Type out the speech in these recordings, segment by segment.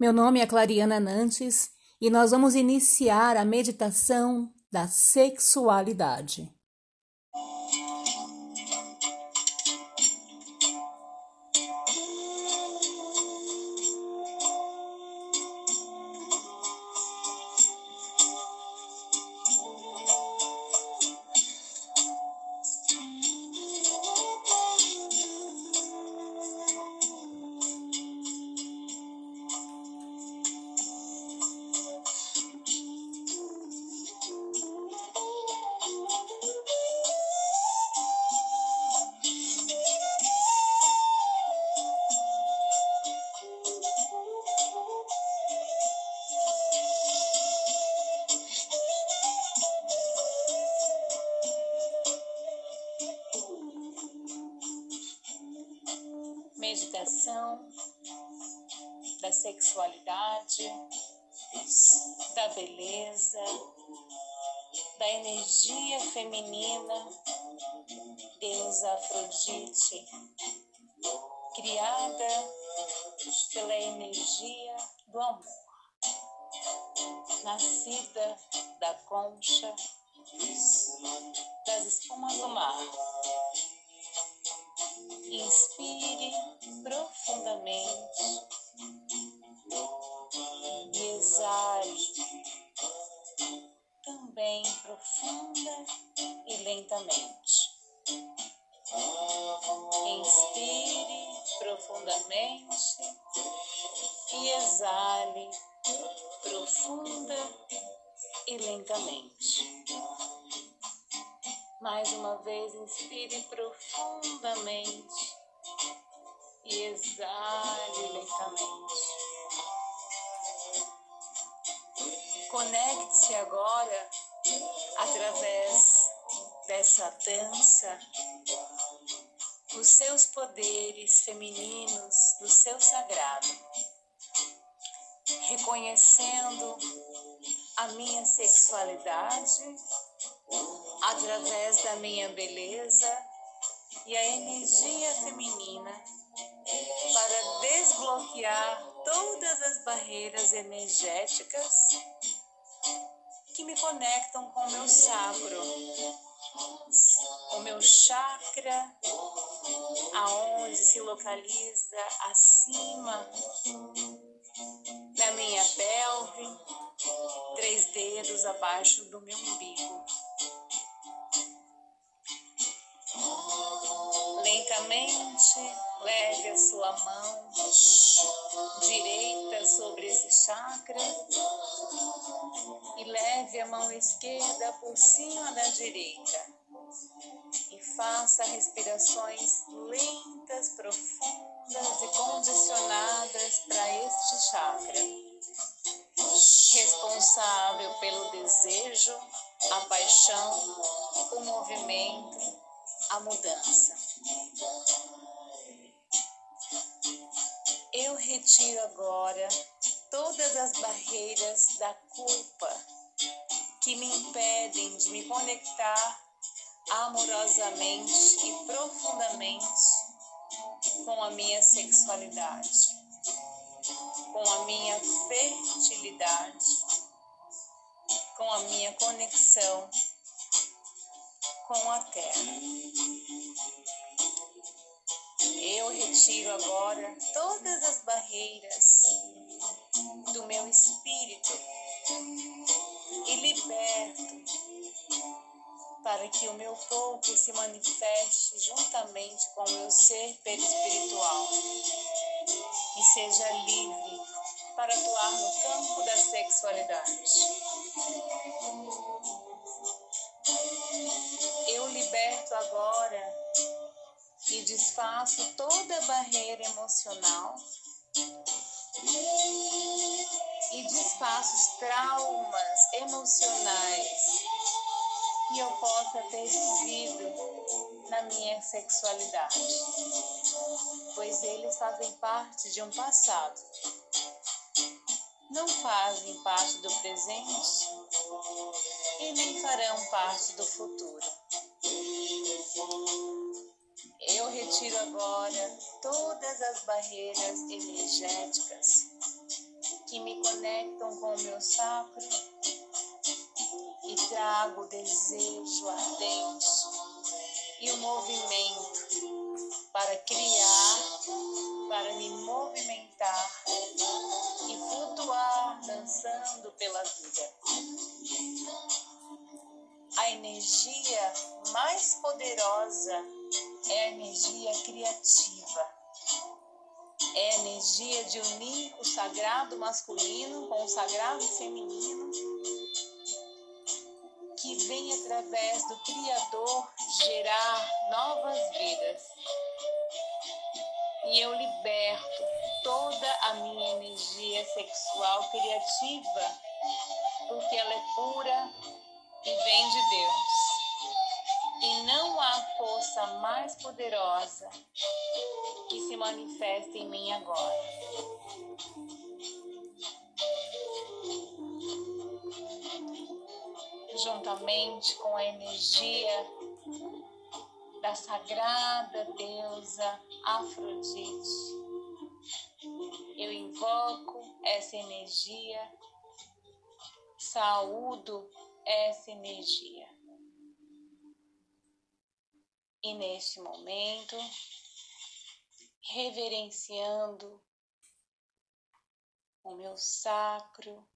Meu nome é Clariana Nantes e nós vamos iniciar a meditação da sexualidade. Meditação da sexualidade, da beleza, da energia feminina, Deus Afrodite, criada pela energia do amor, nascida da concha, das espumas do mar Inspire profundamente e exale também profunda e lentamente. Inspire profundamente e exale profunda e lentamente. Mais uma vez, inspire profundamente e exale lentamente. Conecte-se agora através dessa dança os seus poderes femininos do seu sagrado, reconhecendo a minha sexualidade através da minha beleza e a energia feminina para desbloquear todas as barreiras energéticas que me conectam com o meu sacro, o meu chakra, aonde se localiza acima da minha pelve, três dedos abaixo do meu umbigo. Lentamente leve a sua mão direita sobre esse chakra e leve a mão esquerda por cima da direita. E faça respirações lentas, profundas e condicionadas para este chakra, responsável pelo desejo, a paixão, o movimento, a mudança. Eu retiro agora todas as barreiras da culpa que me impedem de me conectar amorosamente e profundamente com a minha sexualidade, com a minha fertilidade, com a minha conexão com a terra. Eu retiro agora todas as barreiras do meu espírito e liberto para que o meu corpo se manifeste juntamente com o meu ser perispiritual e seja livre para atuar no campo da sexualidade. Agora e desfaço toda barreira emocional e desfaço os traumas emocionais que eu possa ter vivido na minha sexualidade, pois eles fazem parte de um passado, não fazem parte do presente e nem farão parte do futuro. Eu retiro agora todas as barreiras energéticas que me conectam com o meu sacro e trago o desejo ardente e o movimento para criar, para me movimentar e flutuar dançando pela vida. A energia mais poderosa é a energia criativa. É a energia de unir o sagrado masculino com o sagrado feminino, que vem através do Criador gerar novas vidas. E eu liberto toda a minha energia sexual criativa, porque ela é pura e vem de Deus. E não há força mais poderosa que se manifesta em mim agora. Juntamente com a energia da sagrada deusa Afrodite, eu invoco essa energia, saúdo essa energia. E neste momento, reverenciando o meu sacro,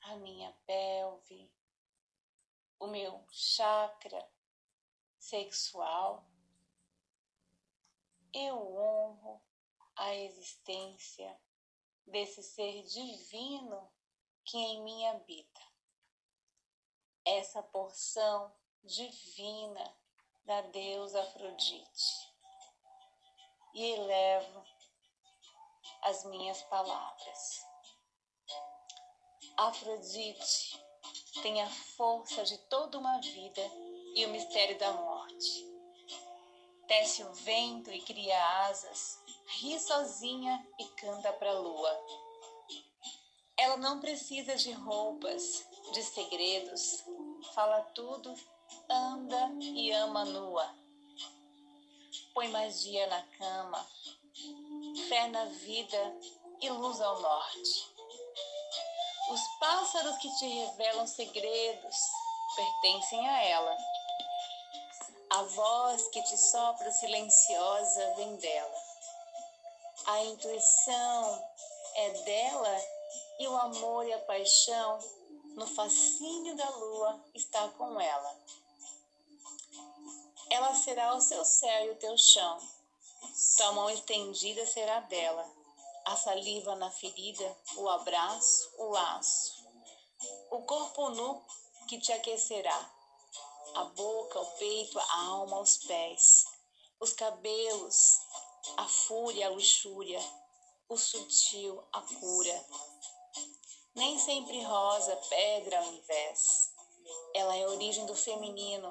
a minha pelve, o meu chakra sexual, eu honro a existência desse ser divino que em mim habita. Essa porção divina da deusa Afrodite e elevo as minhas palavras. Afrodite tem a força de toda uma vida e o mistério da morte. Tece o vento e cria asas, ri sozinha e canta para a lua. Ela não precisa de roupas, de segredos, fala tudo anda e ama nua. Põe magia na cama, fé na vida e luz ao norte. Os pássaros que te revelam segredos pertencem a ela. A voz que te sopra silenciosa vem dela. A intuição é dela e o amor e a paixão no fascínio da lua está com ela. Ela será o seu céu e o teu chão. Sua mão estendida será dela. A saliva na ferida, o abraço, o laço. O corpo nu que te aquecerá. A boca, o peito, a alma, os pés. Os cabelos, a fúria, a luxúria. O sutil, a cura. Nem sempre rosa, pedra, ao invés. Ela é a origem do feminino,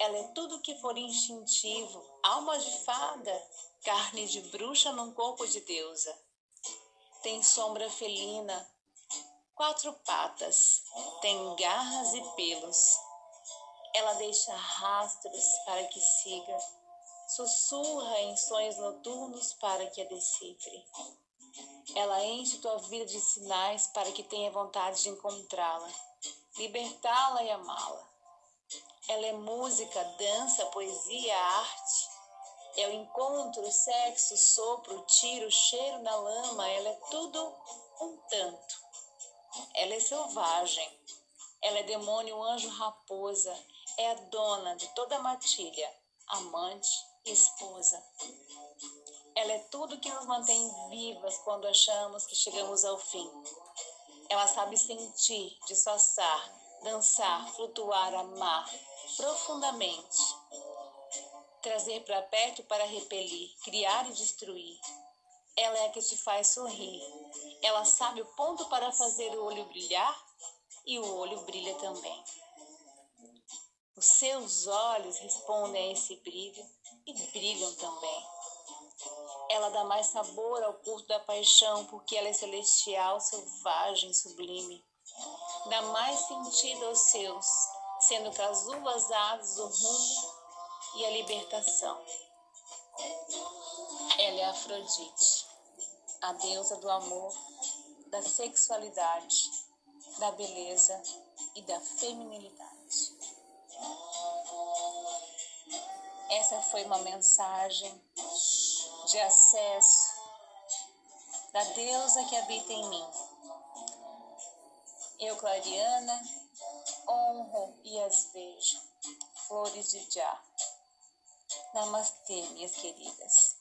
ela é tudo que for instintivo, alma de fada, carne de bruxa num corpo de deusa. Tem sombra felina, quatro patas, tem garras e pelos. Ela deixa rastros para que siga, sussurra em sonhos noturnos para que a decifre. Ela enche tua vida de sinais para que tenha vontade de encontrá-la, libertá-la e amá-la. Ela é música, dança, poesia, arte. É o encontro, sexo, sopro, tiro, cheiro na lama. Ela é tudo um tanto. Ela é selvagem. Ela é demônio, anjo, raposa. É a dona de toda a matilha, amante e esposa. Ela é tudo que nos mantém vivas quando achamos que chegamos ao fim. Ela sabe sentir, disfarçar, dançar, flutuar, amar, profundamente. Trazer para perto para repelir, criar e destruir. Ela é a que te faz sorrir. Ela sabe o ponto para fazer o olho brilhar e o olho brilha também. Os seus olhos respondem a esse brilho e brilham também. Ela dá mais sabor ao culto da paixão porque ela é celestial, selvagem, sublime. Dá mais sentido aos seus sendo casulas aves o rumo e a libertação. Ela é Afrodite, a deusa do amor, da sexualidade, da beleza e da feminilidade. Essa foi uma mensagem de acesso da deusa que habita em mim. Eu, Clariana, honro e as vejo, flores de já. Namastê, minhas queridas.